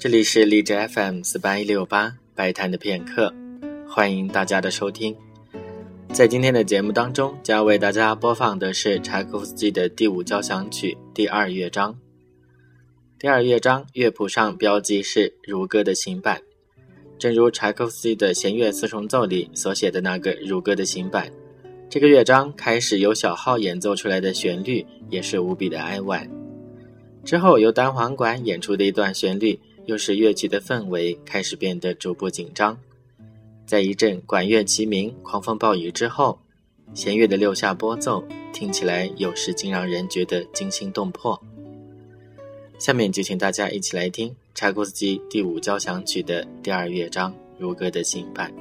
这里是荔枝 FM 四八一六八白谈的片刻，欢迎大家的收听。在今天的节目当中，将为大家播放的是柴可夫斯基的第五交响曲第二乐章。第二乐章乐谱上标记是如歌的行板，正如柴可夫斯基的弦乐四重奏里所写的那个如歌的行板。这个乐章开始由小号演奏出来的旋律也是无比的哀婉，之后由单簧管演出的一段旋律。又是乐曲的氛围开始变得逐步紧张，在一阵管乐齐鸣、狂风暴雨之后，弦乐的六下拨奏听起来有时竟让人觉得惊心动魄。下面就请大家一起来听柴可夫斯基第五交响曲的第二乐章《如歌的新版》。